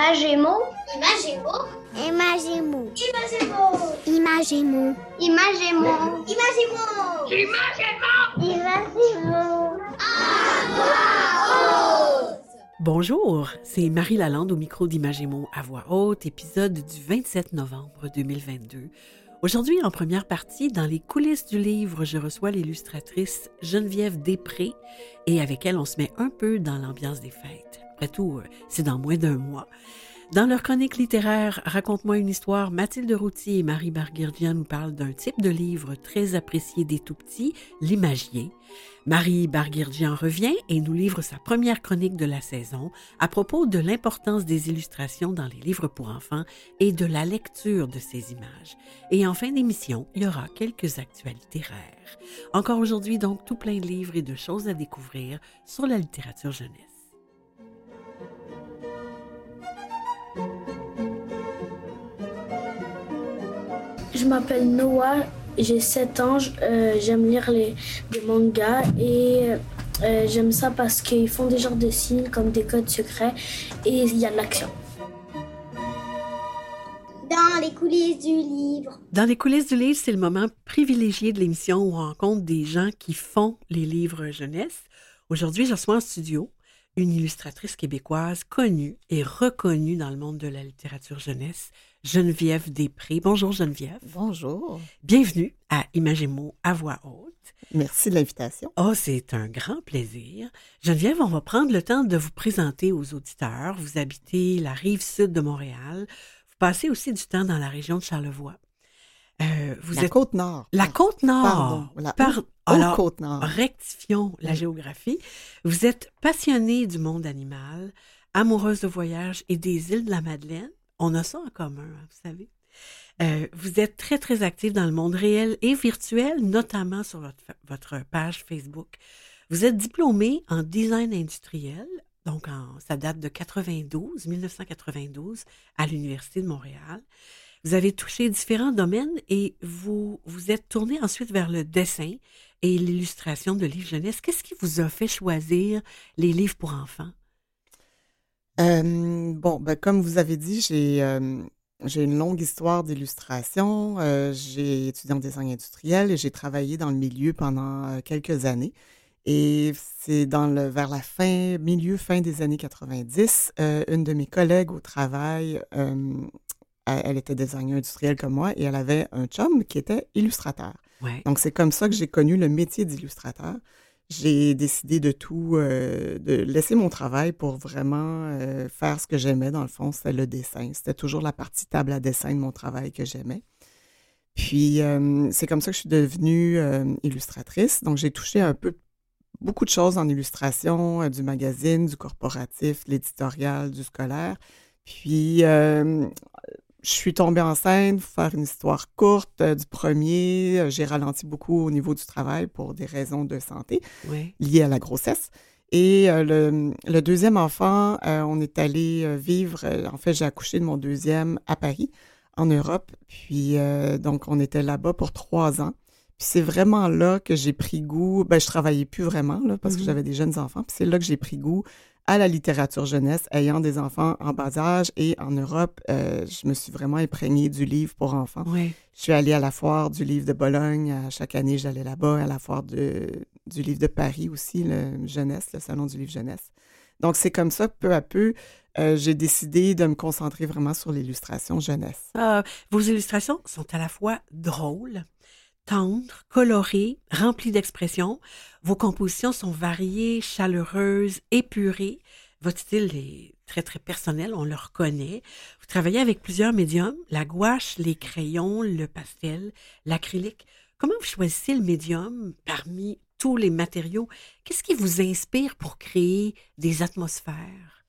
Imagémo. Imagémo. Imagémo. Imagémo. Imagémo. Imagémo. Imagémo. Imagémo. Bonjour, c'est Marie Lalande au micro d'Imagémo à voix haute, épisode du 27 novembre 2022. Aujourd'hui, en première partie, dans les coulisses du livre, je reçois l'illustratrice Geneviève Després et avec elle, on se met un peu dans l'ambiance des fêtes. Après tout, euh, c'est dans moins d'un mois. Dans leur chronique littéraire Raconte-moi une histoire, Mathilde Routier et Marie Barguirdian nous parlent d'un type de livre très apprécié des tout-petits, l'imagier. Marie Barguirdian revient et nous livre sa première chronique de la saison à propos de l'importance des illustrations dans les livres pour enfants et de la lecture de ces images. Et en fin d'émission, il y aura quelques actualités rares. Encore aujourd'hui, donc, tout plein de livres et de choses à découvrir sur la littérature jeunesse. Je m'appelle Noah, j'ai 7 ans, euh, j'aime lire les, des mangas et euh, j'aime ça parce qu'ils font des genres de signes comme des codes secrets et il y a de l'action. Dans les coulisses du livre. Dans les coulisses du livre, c'est le moment privilégié de l'émission où on rencontre des gens qui font les livres jeunesse. Aujourd'hui, je reçois en studio une illustratrice québécoise connue et reconnue dans le monde de la littérature jeunesse, Geneviève Després. Bonjour Geneviève. Bonjour. Bienvenue à Imagémo à voix haute. Merci de l'invitation. Oh, c'est un grand plaisir. Geneviève, on va prendre le temps de vous présenter aux auditeurs. Vous habitez la rive sud de Montréal. Vous passez aussi du temps dans la région de Charlevoix. Euh, vous la êtes côte nord. la côte nord. Pardon. La Par- Alors, côte nord. rectifions la Oui. géographie. Vous êtes passionnée du monde animal, amoureuse de voyage et des îles de la Madeleine. On a ça en commun, hein, vous savez. Euh, vous êtes très, très active dans le monde réel et virtuel, notamment sur votre, votre page Facebook. Vous êtes diplômée en design industriel, donc en, ça date de 92, 1992, à l'Université de Montréal. Vous avez touché différents domaines et vous vous êtes tourné ensuite vers le dessin et l'illustration de livres jeunesse. Qu'est-ce qui vous a fait choisir les livres pour enfants? Euh, bon, ben, comme vous avez dit, j'ai euh, j'ai une longue histoire d'illustration. Euh, j'ai étudié en design industriel et j'ai travaillé dans le milieu pendant euh, quelques années. Et c'est dans le vers la fin, milieu, fin des années 90, euh, une de mes collègues au travail, elle, était designer industriel comme moi et elle avait un chum qui était illustrateur. Ouais. Donc, c'est comme ça que j'ai connu le métier d'illustrateur. J'ai décidé de tout, euh, de laisser mon travail pour vraiment euh, faire ce que j'aimais. Dans le fond, c'était le dessin. C'était toujours la partie table à dessin de mon travail que j'aimais. Puis, euh, c'est comme ça que je suis devenue euh, illustratrice. Donc, j'ai touché un peu beaucoup de choses en illustration, euh, du magazine, du corporatif, l'éditorial, du scolaire. Puis, euh, je suis tombée enceinte, pour faire une histoire courte euh, du premier. euh, J'ai ralenti beaucoup au niveau du travail pour des raisons de santé liées à la grossesse. Et euh, le, le deuxième enfant, euh, on est allé vivre, en fait, j'ai accouché de mon deuxième à Paris, en Europe. Puis, donc, on était là-bas pour trois ans. Puis, c'est vraiment là que j'ai pris goût. Ben, je travaillais plus vraiment, là, parce que Mhm. j'avais des jeunes enfants. Puis, c'est là que j'ai pris goût à la littérature jeunesse, ayant des enfants en bas âge. Et en Europe, euh, je me suis vraiment imprégnée du livre pour enfants. Je suis allée à la foire du livre de Bologne. À chaque année, j'allais là-bas, à la foire de, du livre de Paris aussi, le jeunesse, le salon du livre jeunesse. Donc, c'est comme ça, peu à peu, euh, j'ai décidé de me concentrer vraiment sur l'illustration jeunesse. Ah, vos illustrations sont à la fois drôles, tendres, colorées, remplies d'expressions. Vos compositions sont variées, chaleureuses, épurées. Votre style est très, très personnel, on le reconnaît. Vous travaillez avec plusieurs médiums, la gouache, les crayons, le pastel, l'acrylique. Comment vous choisissez le médium parmi tous les matériaux? Qu'est-ce qui vous inspire pour créer des atmosphères?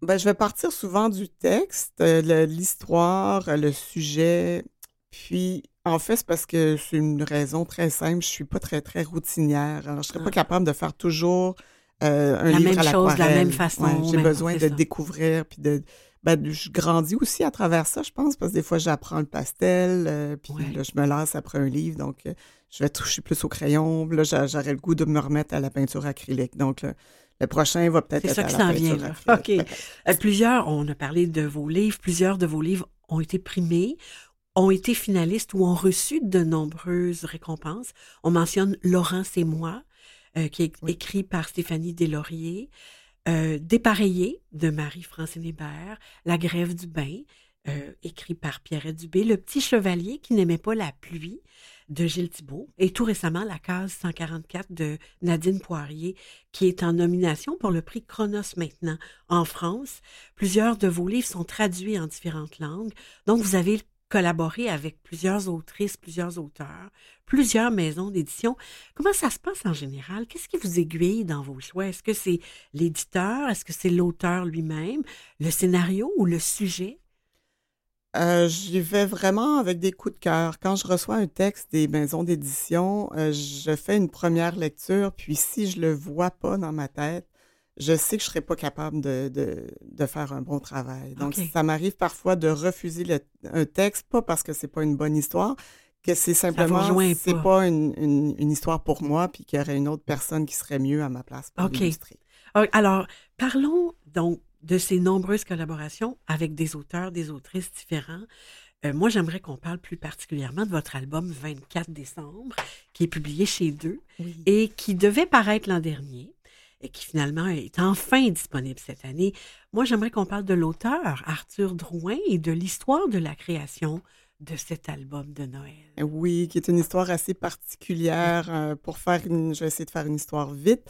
Ben, je vais partir souvent du texte, euh, l'histoire, le sujet. Puis, en fait, c'est parce que c'est une raison très simple. Je suis pas très, très routinière. Alors, je serais Ah. pas capable de faire toujours euh, un La livre même à chose, de la même façon, Ouais, J'ai besoin de ça. découvrir, puis de... Ben, je grandis aussi à travers ça, je pense, parce que des fois, j'apprends le pastel, euh, puis Ouais. là, je me lasse après un livre, donc euh, je vais toucher plus au crayon. Là, j'a- j'aurais le goût de me remettre à la peinture acrylique. Donc, le prochain va peut-être C'est être ça à qui la s'en peinture vient, acrylique, OK. Euh, plusieurs, on a parlé de vos livres, plusieurs de vos livres ont été primés, ont été finalistes ou ont reçu de nombreuses récompenses. On mentionne Laurence et moi, euh, qui est Oui. écrit par Stéphanie Deslauriers, euh, Dépareillé de Marie-Francine Hébert, La grève du bain, euh, écrit par Pierrette Dubé, Le petit chevalier qui n'aimait pas la pluie de Gilles Thibault, et tout récemment La case 144 de Nadine Poirier, qui est en nomination pour le prix Chronos maintenant en France. Plusieurs de vos livres sont traduits en différentes langues, donc vous avez collaboré avec plusieurs autrices, plusieurs auteurs, plusieurs maisons d'édition. Comment ça se passe en général? Qu'est-ce qui vous aiguille dans vos choix? Est-ce que c'est l'éditeur? Est-ce que c'est l'auteur lui-même? Le scénario ou le sujet? Euh, J'y vais vraiment avec des coups de cœur. Quand je reçois un texte des maisons d'édition, euh, je fais une première lecture, puis si je le vois pas dans ma tête, je sais que je serai pas capable de, de, de faire un bon travail. Donc, ça m'arrive parfois de refuser le- un texte, pas parce que c'est pas une bonne histoire, que c'est simplement, c'est pas. pas une, une, une histoire pour moi, puis qu'il y aurait une autre personne qui serait mieux à ma place pour OK. l'illustrer. Ah, Alors, parlons donc de ces nombreuses collaborations avec des auteurs, des autrices différents. Euh, moi, j'aimerais qu'on parle plus particulièrement de votre album 24 décembre, qui est publié chez Deux Oui. et qui devait paraître l'an dernier qui finalement est enfin disponible cette année. Moi, j'aimerais qu'on parle de l'auteur, Arthur Drouin, et de l'histoire de la création de cet album de Noël. Oui, qui est une histoire assez particulière. euh, pour faire une, je vais essayer de faire une histoire vite.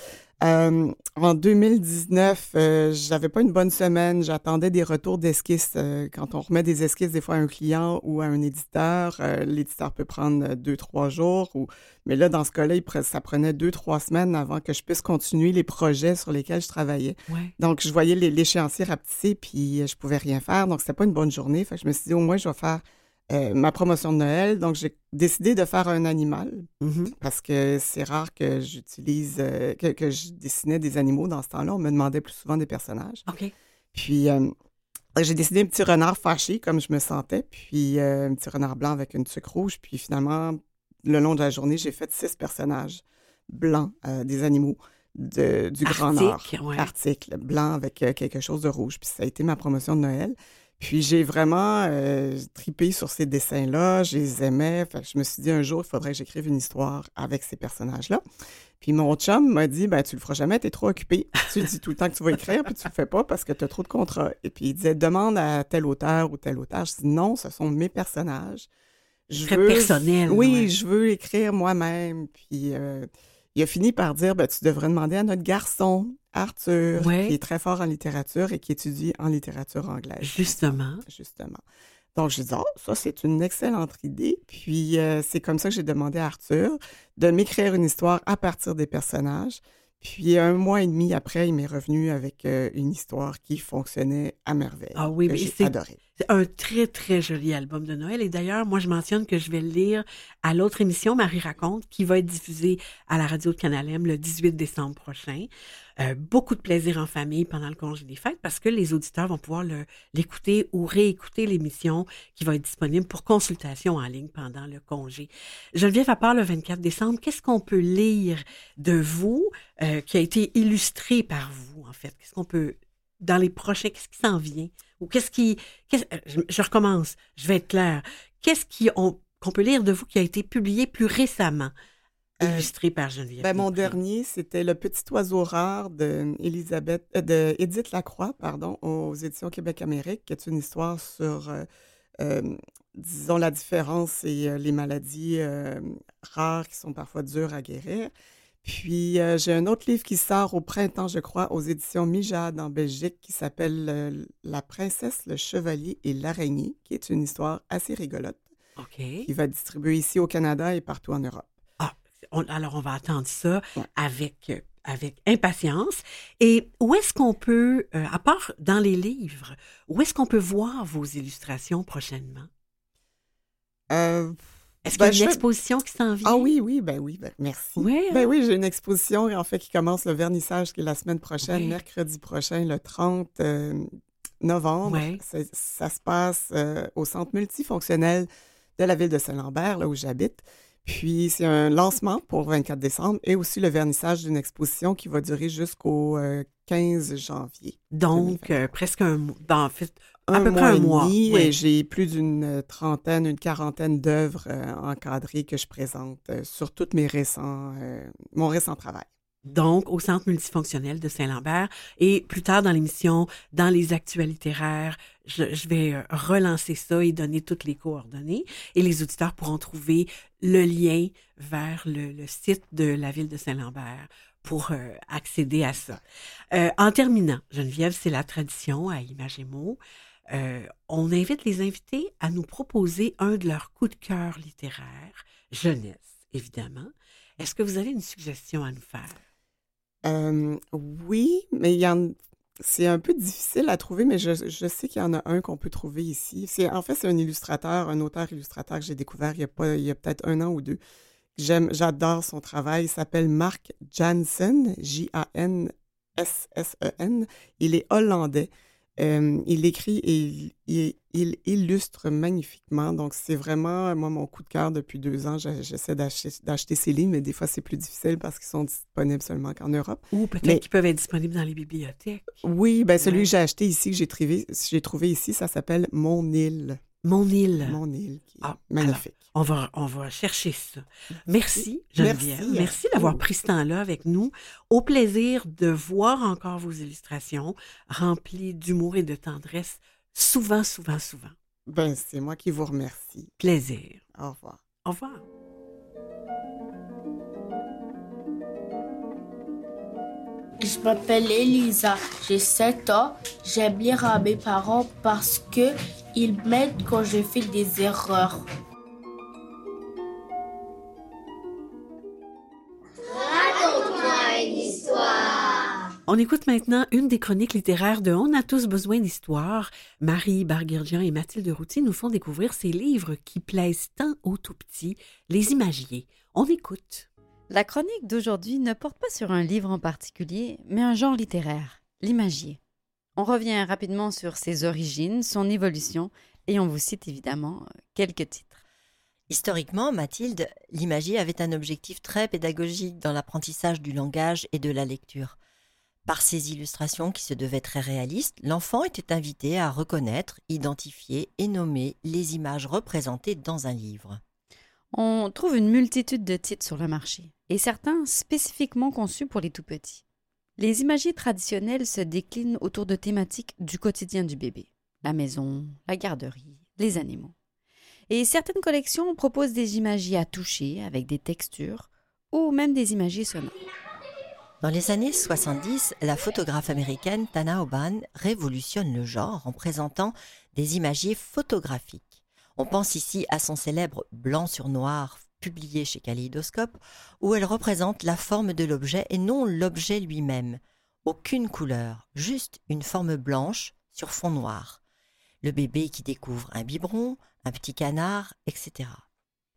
Euh, en 2019, euh, j'avais pas une bonne semaine. J'attendais des retours d'esquisses. Euh, quand on remet des esquisses des fois à un client ou à un éditeur, euh, l'éditeur peut prendre deux, trois jours. Ou... Mais là, dans ce cas-là, pre- ça prenait deux, trois semaines avant que je puisse continuer les projets sur lesquels je travaillais. Ouais. Donc, je voyais l'échéancier rapetisser, puis je pouvais rien faire. Donc, c'était pas une bonne journée. Fait que je me suis dit, au moins, je vais faire euh, ma promotion de Noël. Donc, j'ai décidé de faire un animal Mhm. parce que c'est rare que j'utilise, euh, que, que je dessinais des animaux dans ce temps-là. On me demandait plus souvent des personnages. OK. Puis, euh, j'ai décidé un petit renard fâché comme je me sentais, puis un petit renard blanc avec une tuque rouge. Puis finalement, le long de la journée, j'ai fait six personnages blancs, des animaux de, du Grand Nord. Ouais. Article, blanc avec quelque chose de rouge. Puis ça a été ma promotion de Noël. Puis j'ai vraiment euh, tripé sur ces dessins-là, je les aimais. Fait que je me suis dit un jour, il faudrait que j'écrive une histoire avec ces personnages-là. Puis mon chum m'a dit, ben tu le feras jamais, t'es trop occupé. Tu dis tout le temps que tu vas écrire, puis tu le fais pas parce que tu as trop de contrats. Et puis il disait, demande à tel auteur ou tel auteur. Je dis, non, ce sont mes personnages. Je Très personnel, Oui, ouais. je veux écrire moi-même. Puis euh, il a fini par dire, ben tu devrais demander à notre garçon, Arthur, Ouais. qui est très fort en littérature et qui étudie en littérature anglaise Justement. justement. Donc, je dis, oh, ça, c'est une excellente idée. Puis, euh, c'est comme ça que j'ai demandé à Arthur de m'écrire une histoire à partir des personnages. Puis, un mois et demi après, il m'est revenu avec euh, une histoire qui fonctionnait à merveille. Ah oui, mais j'ai c'est- adoré. C'est un très, très joli album de Noël. Et d'ailleurs, moi, je mentionne que je vais le lire à l'autre émission, Marie raconte, qui va être diffusée à la radio de Canal M le 18 décembre prochain. Euh, beaucoup de plaisir en famille pendant le congé des fêtes parce que les auditeurs vont pouvoir l'écouter ou réécouter l'émission qui va être disponible pour consultation en ligne pendant le congé. Geneviève, à part le 24 décembre, qu'est-ce qu'on peut lire de vous euh, qui a été illustré par vous, en fait? Qu'est-ce qu'on peut, dans les prochains, qu'est-ce qui s'en vient? Ou qu'est-ce qui, euh, je, recommence, je vais être claire. Qu'est-ce qu'on peut lire de vous qui a été publié plus récemment, illustré par Geneviève? Ben, mon dernier, c'était Le petit oiseau rare de, Elisabeth, euh, de Edith Lacroix, pardon, aux éditions Québec-Amérique, qui est une histoire sur, euh, euh, disons, la différence et euh, les maladies euh, rares qui sont parfois dures à guérir. Puis, euh, j'ai un autre livre qui sort au printemps, je crois, aux éditions Mijade en Belgique, qui s'appelle euh, La princesse, le chevalier et l'araignée, qui est une histoire assez rigolote, OK. qui va être distribuée ici au Canada et partout en Europe. On- alors, on va attendre ça Ouais. avec, euh, avec impatience. Et où est-ce qu'on peut, euh, à part dans les livres, où est-ce qu'on peut voir vos illustrations prochainement? Euh, Est-ce Ben, qu'il y a une fais- exposition qui s'en vient? Ah oui, oui, ben oui, ben merci. Oui, Ben oui, j'ai une exposition en fait qui commence le vernissage qui est la semaine prochaine, Oui. mercredi prochain, le 30 euh, novembre. Ça se passe au centre multifonctionnel de la ville de Saint-Lambert, là où j'habite. Puis, c'est un lancement pour le 24 décembre et aussi le vernissage d'une exposition qui va durer jusqu'au euh, 15 janvier. Donc, 2020. euh, presque un mois. En fait, à un peu près mois un et mois. demi, oui. et j'ai plus d'une euh, trentaine, une quarantaine d'œuvres euh, encadrées que je présente euh, sur tous mes récents, euh, mon récent travail. Donc, au Centre multifonctionnel de Saint-Lambert. Et plus tard dans l'émission, dans les actualités littéraires, je, vais euh, relancer ça et donner toutes les coordonnées. Et les auditeurs pourront trouver le lien vers le, site de la ville de Saint-Lambert pour euh, accéder à ça. Euh, en terminant, Geneviève, c'est la tradition à Images et mots. On invite les invités à nous proposer un de leurs coups de cœur littéraires, jeunesse, évidemment. Est-ce que vous avez une suggestion à nous faire? Oui, mais il y en, c'est un peu difficile à trouver, mais je, sais qu'il y en a un qu'on peut trouver ici. En fait, c'est un illustrateur, un auteur-illustrateur que j'ai découvert il y a, peut-être un an ou deux. J'aime, j'adore son travail. Il s'appelle Mark Jansen, J-A-N-S-S-E-N. E Il est hollandais. Euh, il écrit et il, il- il illustre magnifiquement. Donc, c'est vraiment, moi, mon coup de cœur depuis deux ans. J'essaie d'acheter, ses livres, mais des fois, c'est plus difficile parce qu'ils sont disponibles seulement qu'en Europe. Ou peut-être qu'ils peuvent être disponibles dans les bibliothèques. Oui, ben celui que j'ai acheté ici, que j'ai trouvé, j'ai trouvé ici, ça s'appelle Mon île. Mon île. Mon île, qui est Ah, magnifique. On va, on va chercher ça. Merci, Geneviève. Merci. Merci, d'avoir pris ce temps-là avec nous. Au plaisir de voir encore vos illustrations remplies d'humour et de tendresse, souvent, souvent, souvent. Ben, c'est moi qui vous remercie. Plaisir. Au revoir. Au revoir. Je m'appelle Elisa, j'ai 7 ans. J'aime lire à mes parents parce que ils m'aident quand je fais des erreurs. On écoute maintenant une des chroniques littéraires de On a tous besoin d'histoire. Marie Barguerdian et Mathilde Routy nous font découvrir ces livres qui plaisent tant aux tout petits, les imagiers. On écoute. La chronique d'aujourd'hui ne porte pas sur un livre en particulier, mais un genre littéraire, l'imagier. On revient rapidement sur ses origines, son évolution, et on vous cite évidemment euh, quelques titres. Historiquement, Mathilde, l'imagier avait un objectif très pédagogique dans l'apprentissage du langage et de la lecture. Par ses illustrations qui se devaient très réalistes, l'enfant était invité à reconnaître, identifier et nommer les images représentées dans un livre. On trouve une multitude de titres sur le marché, et certains spécifiquement conçus pour les tout petits. Les imagiers traditionnels se déclinent autour de thématiques du quotidien du bébé la maison, la garderie, les animaux. Et certaines collections proposent des imagiers à toucher avec des textures ou même des imagiers sonores. Dans les années 70, la photographe américaine Tana Oban révolutionne le genre en présentant des imagiers photographiques. On pense ici à son célèbre Blanc sur noir publié chez Kaléidoscope, où elle représente la forme de l'objet et non l'objet lui-même. Aucune couleur, juste une forme blanche sur fond noir. Le bébé qui découvre un biberon, un petit canard, etc.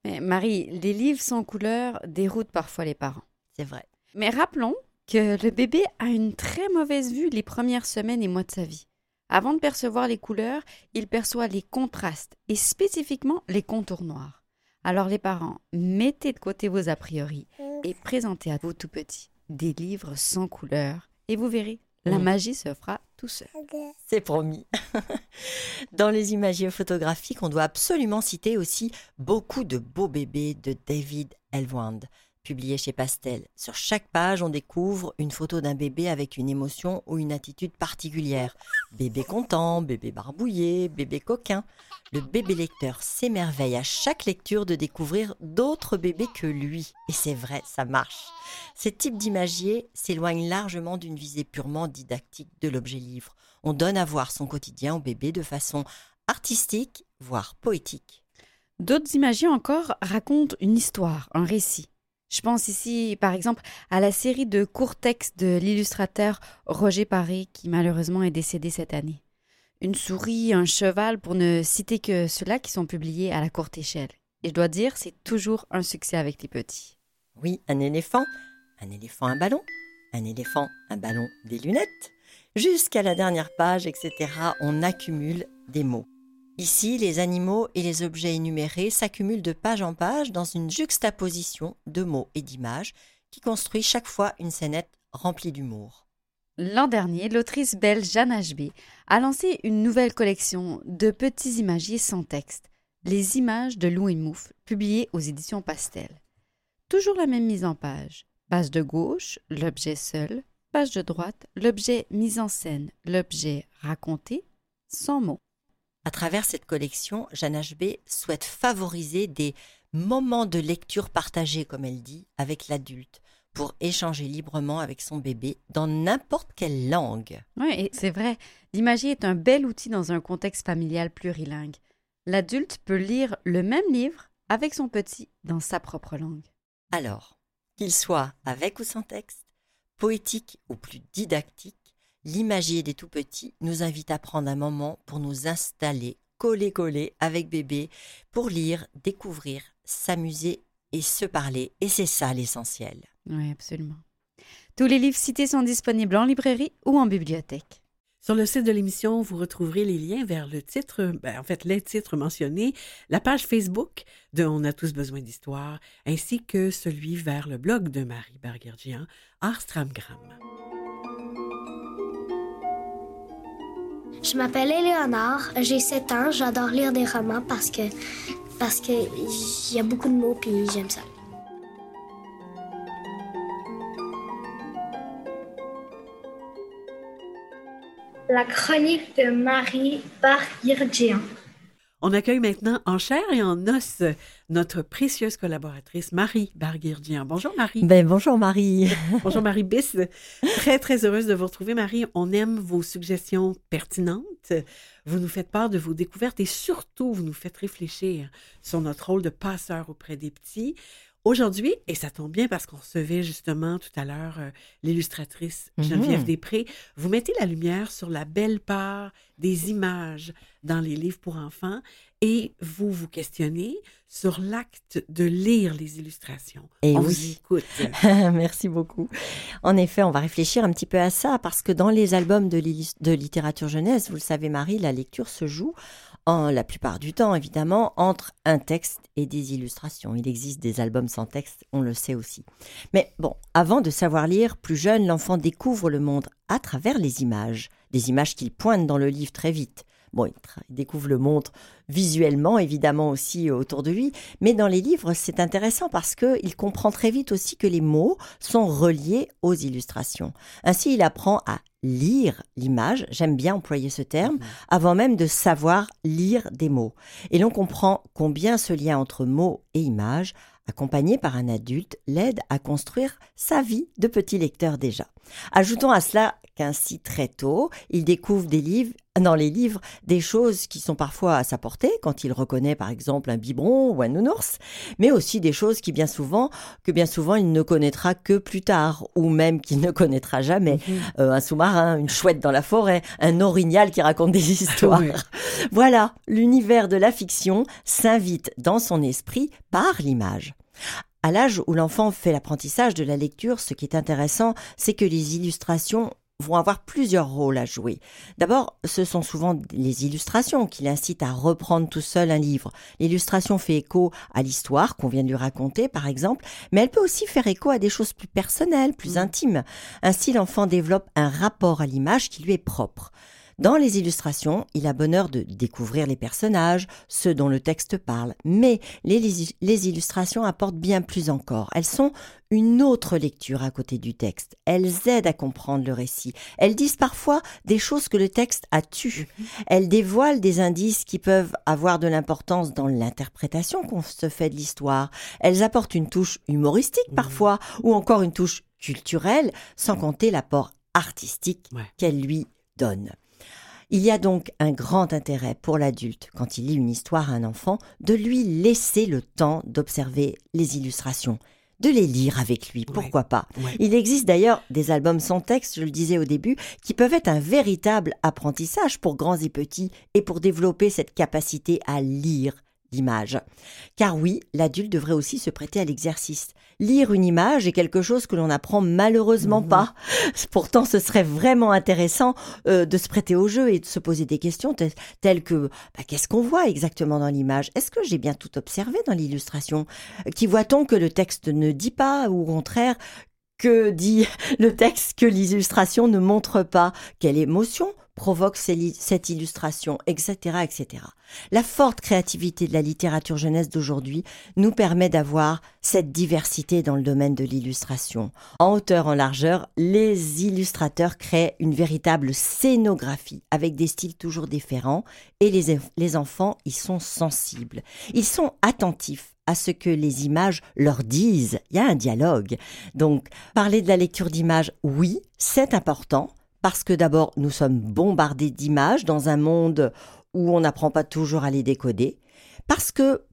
Mais Marie, les livres sans couleur déroutent parfois les parents. C'est vrai. Mais rappelons que le bébé a une très mauvaise vue les premières semaines et mois de sa vie. Avant de percevoir les couleurs, il perçoit les contrastes et spécifiquement les contours noirs. Alors les parents, mettez de côté vos a priori et présentez à vos tout petits des livres sans couleur et vous verrez, la Mm. magie se fera tout seul. C'est promis. Dans les imagiers photographiques, on doit absolument citer aussi beaucoup de beaux bébés de David Elwand, publié chez Pastel. Sur chaque page, on découvre une photo d'un bébé avec une émotion ou une attitude particulière. Bébé content, bébé barbouillé, bébé coquin. Le bébé lecteur s'émerveille à chaque lecture de découvrir d'autres bébés que lui. Et c'est vrai, ça marche. Ces types d'imagiers s'éloignent largement d'une visée purement didactique de l'objet livre. On donne à voir son quotidien au bébé de façon artistique, voire poétique. D'autres imagiers encore racontent une histoire, un récit. Je pense ici, par exemple, à la série de courts textes de l'illustrateur Roger Paré, qui malheureusement est décédé cette année. Une souris, un cheval, pour ne citer que ceux-là qui sont publiés à la courte échelle. Et je dois dire, c'est toujours un succès avec les petits. Oui, un éléphant, un éléphant, un ballon, un éléphant, un ballon, des lunettes. Jusqu'à la dernière page, etc., on accumule des mots. Ici, les animaux et les objets énumérés s'accumulent de page en page dans une juxtaposition de mots et d'images qui construit chaque fois une scénette remplie d'humour. L'an dernier, l'autrice belge Jeanne HB a lancé une nouvelle collection de petits imagiers sans texte, Les images de Louis Mouffe, publiées aux éditions Pastel. Toujours la même mise en page. Page de gauche, l'objet seul. Page de droite, l'objet mis en scène, l'objet raconté, sans mots. À travers cette collection, Jeanne HB souhaite favoriser des moments de lecture partagés, comme elle dit, avec l'adulte, pour échanger librement avec son bébé dans n'importe quelle langue. Oui, c'est vrai, l'imagier est un bel outil dans un contexte familial plurilingue. L'adulte peut lire le même livre avec son petit dans sa propre langue. Alors, qu'il soit avec ou sans texte, poétique ou plus didactique, l'imagier des tout petits nous invite à prendre un moment pour nous installer collé-collé avec bébé, pour lire, découvrir, s'amuser et se parler. Et c'est ça l'essentiel. Oui, absolument. Tous les livres cités sont disponibles en librairie ou en bibliothèque. Sur le site de l'émission, vous retrouverez les liens vers le titre, ben, en fait les titres mentionnés, la page Facebook de On a tous besoin d'histoire, ainsi que celui vers le blog de Marie Barguergian, Arstramgram. Je m'appelle Éléonore, j'ai 7 ans, j'adore lire des romans parce que parce que y a beaucoup de mots puis j'aime ça. La chronique de Marie Barguirgian. On accueille maintenant en chair et en os notre précieuse collaboratrice Marie Barguirdian. Bonjour Marie. Ben bonjour Marie. bonjour Marie Biss. Très très heureuse de vous retrouver Marie. On aime vos suggestions pertinentes. Vous nous faites part de vos découvertes et surtout vous nous faites réfléchir sur notre rôle de passeur auprès des petits. Aujourd'hui, et ça tombe bien parce qu'on recevait justement tout à l'heure euh, l'illustratrice Geneviève Mhm. Després, vous mettez la lumière sur la belle part des images dans les livres pour enfants et vous vous questionnez sur l'acte de lire les illustrations. Et On oui. vous écoute. Merci beaucoup. En effet, on va réfléchir un petit peu à ça parce que dans les albums de littérature jeunesse, vous le savez Marie, la lecture se joue en la plupart du temps évidemment entre un texte et des illustrations. Il existe des albums sans texte, on le sait aussi. Mais bon, avant de savoir lire, plus jeune, l'enfant découvre le monde à travers les images, des images qu'il pointe dans le livre très vite. Bon, il, découvre le monde visuellement, évidemment aussi euh, autour de lui, mais dans les livres, c'est intéressant parce qu'il comprend très vite aussi que les mots sont reliés aux illustrations. Ainsi, il apprend à lire l'image, j'aime bien employer ce terme, avant même de savoir lire des mots. Et l'on comprend combien ce lien entre mots et images, accompagné par un adulte, l'aide à construire sa vie de petit lecteur déjà. Ajoutons à cela qu'ainsi très tôt, il découvre des livres, dans les livres des choses qui sont parfois à sa portée, quand il reconnaît par exemple un biberon ou un nounours, mais aussi des choses qui bien souvent, que bien souvent il ne connaîtra que plus tard, ou même qu'il ne connaîtra jamais. Euh, un sous-marin, une chouette dans la forêt, un orignal qui raconte des histoires. Voilà, l'univers de la fiction s'invite dans son esprit par l'image. À l'âge où l'enfant fait l'apprentissage de la lecture, ce qui est intéressant, c'est que les illustrations vont avoir plusieurs rôles à jouer. D'abord, ce sont souvent les illustrations qui l'incitent à reprendre tout seul un livre. L'illustration fait écho à l'histoire qu'on vient de lui raconter, par exemple, mais elle peut aussi faire écho à des choses plus personnelles, plus intimes. Ainsi, l'enfant développe un rapport à l'image qui lui est propre. Dans les illustrations, il a bonheur de découvrir les personnages, ceux dont le texte parle, mais les, illustrations apportent bien plus encore. Elles sont une autre lecture à côté du texte. Elles aident à comprendre le récit. Elles disent parfois des choses que le texte a tues. Elles dévoilent des indices qui peuvent avoir de l'importance dans l'interprétation qu'on se fait de l'histoire. Elles apportent une touche humoristique parfois, ou encore une touche culturelle, sans compter l'apport artistique Ouais. qu'elle lui donne. Il y a donc un grand intérêt pour l'adulte, quand il lit une histoire à un enfant, de lui laisser le temps d'observer les illustrations, de les lire avec lui, pourquoi pas. Ouais. Il existe d'ailleurs des albums sans texte, je le disais au début, qui peuvent être un véritable apprentissage pour grands et petits et pour développer cette capacité à lire Car oui, l'adulte devrait aussi se prêter à l'exercice. Lire une image est quelque chose que l'on n'apprend malheureusement Mhm. pas. Pourtant, ce serait vraiment intéressant euh, de se prêter au jeu et de se poser des questions telles, telles que bah, qu'est-ce qu'on voit exactement dans l'image? Est-ce que j'ai bien tout observé dans l'illustration? Qui voit-on que le texte ne dit pas ou au contraire que dit le texte que l'illustration ne montre pas? Quelle émotion provoque cette illustration, etc., etc. La forte créativité de la littérature jeunesse d'aujourd'hui nous permet d'avoir cette diversité dans le domaine de l'illustration. En hauteur, en largeur, les illustrateurs créent une véritable scénographie avec des styles toujours différents et les, les enfants y sont sensibles. Ils sont attentifs à ce que les images leur disent. Il y a un dialogue. Donc, parler de la lecture d'images, oui, c'est important parce que d'abord, nous sommes bombardés d'images dans un monde où on n'apprend pas toujours à les décoder. Parce que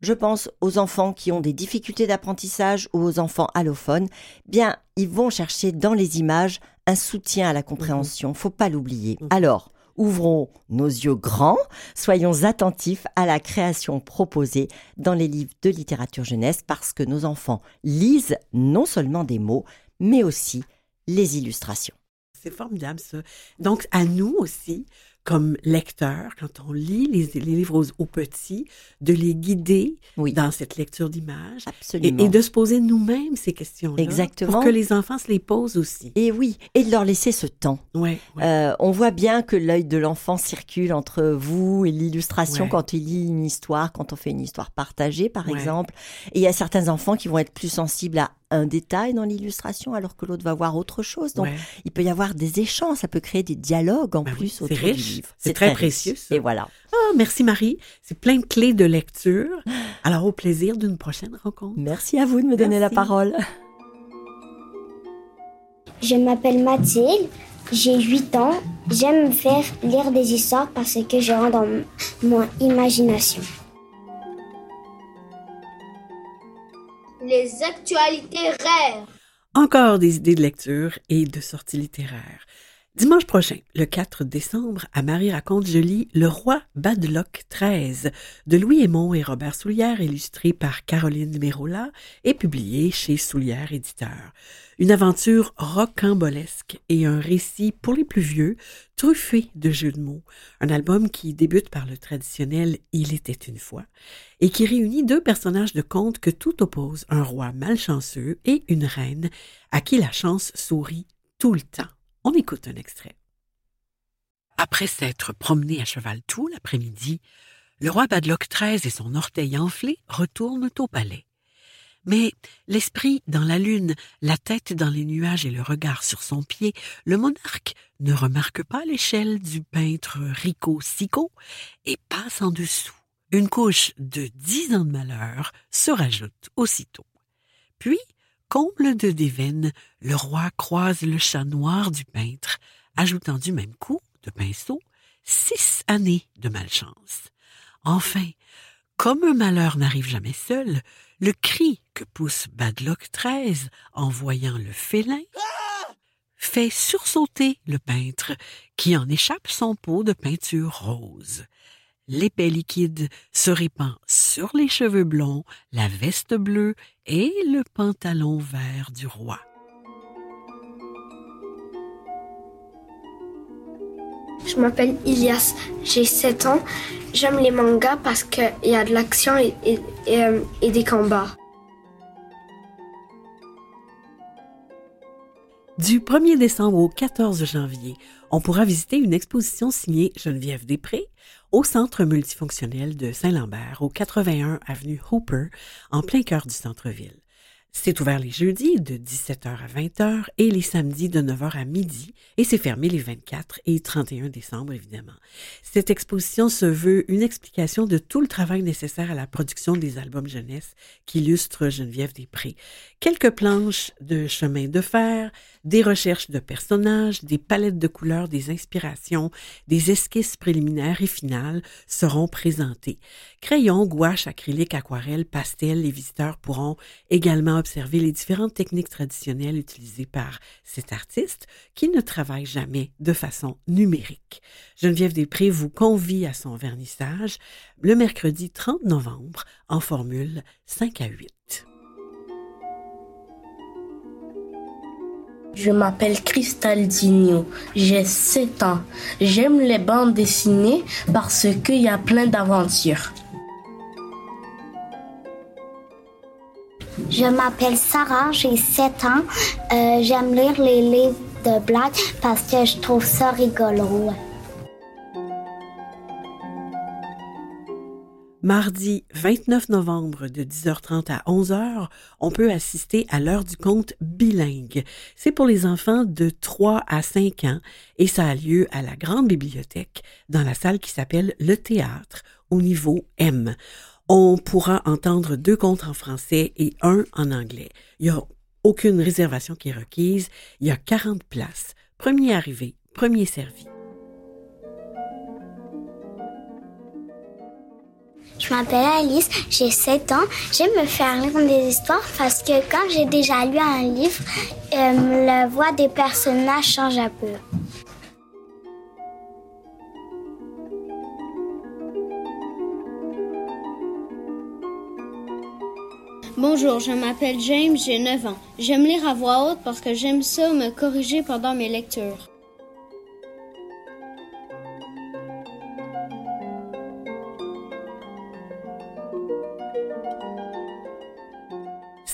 je pense aux enfants qui ont des difficultés d'apprentissage ou aux enfants allophones, bien, ils vont chercher dans les images un soutien à la compréhension. Faut pas l'oublier. Mhm. Alors, ouvrons nos yeux grands, soyons attentifs à la création proposée dans les livres de littérature jeunesse parce que nos enfants lisent non seulement des mots, mais aussi les illustrations. C'est formidable, ça. Donc, à nous aussi, comme lecteurs, quand on lit les, les livres aux, aux petits, de les guider Oui, dans cette lecture d'images et, absolument. et de se poser nous-mêmes ces questions-là. Exactement. Pour que les enfants se les posent aussi. Et oui, et de leur laisser ce temps. Ouais, ouais. Euh, on voit bien que l'œil de l'enfant circule entre vous et l'illustration Ouais. quand il lit une histoire, quand on fait une histoire partagée, par exemple. Et il y a certains enfants qui vont être plus sensibles à un détail dans l'illustration, alors que l'autre va voir autre chose. Donc, Ouais. il peut y avoir des échanges, ça peut créer des dialogues en Ben oui, plus c'est autour du livre. C'est très précieux, ça. Et voilà. Ah, merci Marie. C'est plein de clés de lecture. Alors, au plaisir d'une prochaine rencontre. Merci à vous de me donner la parole. Je m'appelle Mathilde, j'ai 8 ans. J'aime me faire lire des histoires parce que je rentre dans mon imagination. Les actualités rares. Encore des idées de lecture et de sorties littéraires. Dimanche prochain, le 4 décembre, à Marie raconte je lis Le roi Badlock 13 de Louis Aymon et Robert Soulière, illustré par Caroline Mérola et publié chez Soulière Éditeur. Une aventure rocambolesque et un récit pour les plus vieux, truffé de jeux de mots. Un album qui débute par le traditionnel Il était une fois et qui réunit deux personnages de contes que tout oppose, un roi malchanceux et une reine à qui la chance sourit tout le temps. On écoute un extrait. Après s'être promené à cheval tout l'après-midi, le roi Badlock XIII et son orteil enflé retournent au palais. Mais l'esprit dans la lune, la tête dans les nuages et le regard sur son pied, le monarque ne remarque pas l'échelle du peintre Rico Sico et passe en dessous. Une couche de dix ans de malheur se rajoute aussitôt. Puis, comble de déveine, le roi croise le chat noir du peintre, ajoutant du même coup, de pinceau, six années de malchance. Enfin, comme un malheur n'arrive jamais seul, le cri que pousse Badlock XIII en voyant le félin fait sursauter le peintre qui en échappe son pot de peinture rose. L'épais liquide se répand sur les cheveux blonds, la veste bleue et le pantalon vert du roi. Je m'appelle Ilias, j'ai 7 ans. J'aime les mangas parce qu'il y a de l'action et, et- euh, et des combats. Du 1er décembre au 14 janvier, on pourra visiter une exposition signée Geneviève Després au Centre multifonctionnel de Saint-Lambert, au 81 avenue Hooper, en plein cœur du centre-ville. C'est ouvert les jeudis de 17h à 20h et les samedis de 9h à midi et c'est fermé les 24 et 31 décembre évidemment. Cette exposition se veut une explication de tout le travail nécessaire à la production des albums jeunesse qu'illustre Geneviève Després. Quelques planches de chemin de fer, Des recherches de personnages, des palettes de couleurs, des inspirations, des esquisses préliminaires et finales seront présentées. Crayons, gouache, acrylique, aquarelle, pastel, les visiteurs pourront également observer les différentes techniques traditionnelles utilisées par cet artiste qui ne travaille jamais de façon numérique. Geneviève Després vous convie à son vernissage le mercredi 30 novembre en formule 5 à 8. Je m'appelle Cristaldinho, j'ai 7 ans. J'aime les bandes dessinées parce qu'il y a plein d'aventures. Je m'appelle Sarah, j'ai 7 ans. Euh, J'aime lire les livres de blagues parce que je trouve ça rigolo. Mardi 29 novembre de 10h30 à 11h, on peut assister à l'heure du conte bilingue. C'est pour les enfants de 3 à 5 ans et ça a lieu à la grande bibliothèque dans la salle qui s'appelle le théâtre au niveau M. On pourra entendre deux contes en français et un en anglais. Il n'y a aucune réservation qui est requise. Il y a 40 places. Premier arrivé, premier servi. Je m'appelle Alice, j'ai 7 ans. J'aime me faire lire des histoires parce que quand j'ai déjà lu un livre, euh, la voix des personnages change un peu. Bonjour, je m'appelle James, j'ai 9 ans. J'aime lire à voix haute parce que j'aime ça me corriger pendant mes lectures.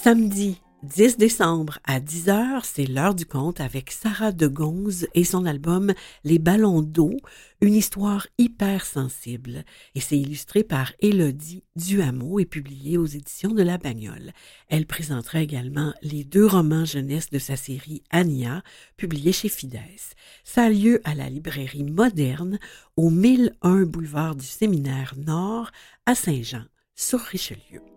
Samedi 10 décembre à 10h, c'est l'heure du conte avec Sarah de Gonze et son album Les ballons d'eau, une histoire hyper sensible. Et c'est illustré par Élodie Duhameau et publié aux éditions de La Bagnole. Elle présentera également les deux romans jeunesse de sa série Ania, publiés chez Fides. Ça a lieu à la librairie moderne au 1001 boulevard du Séminaire Nord à Saint-Jean, sur Richelieu.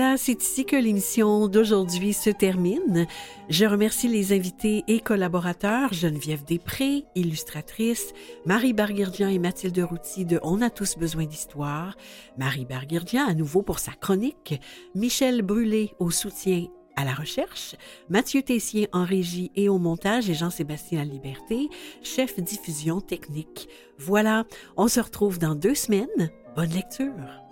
Voilà, c'est ici que l'émission d'aujourd'hui se termine. Je remercie les invités et collaborateurs Geneviève Després, illustratrice, Marie Barguirdian et Mathilde Routy de On a tous besoin d'histoire, Marie Barguirdian à nouveau pour sa chronique, Michel Brûlé au soutien à la recherche, Mathieu Tessier en régie et au montage et Jean-Sébastien Liberté, chef diffusion technique. Voilà, on se retrouve dans deux semaines. Bonne lecture.